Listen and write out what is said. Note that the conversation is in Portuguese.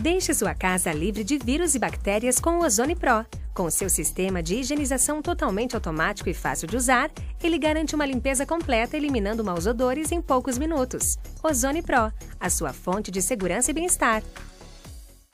Deixe sua casa livre de vírus e bactérias com o Ozone Pro. Com seu sistema de higienização totalmente automático e fácil de usar, ele garante uma limpeza completa eliminando maus odores em poucos minutos. Ozone Pro, a sua fonte de segurança e bem-estar.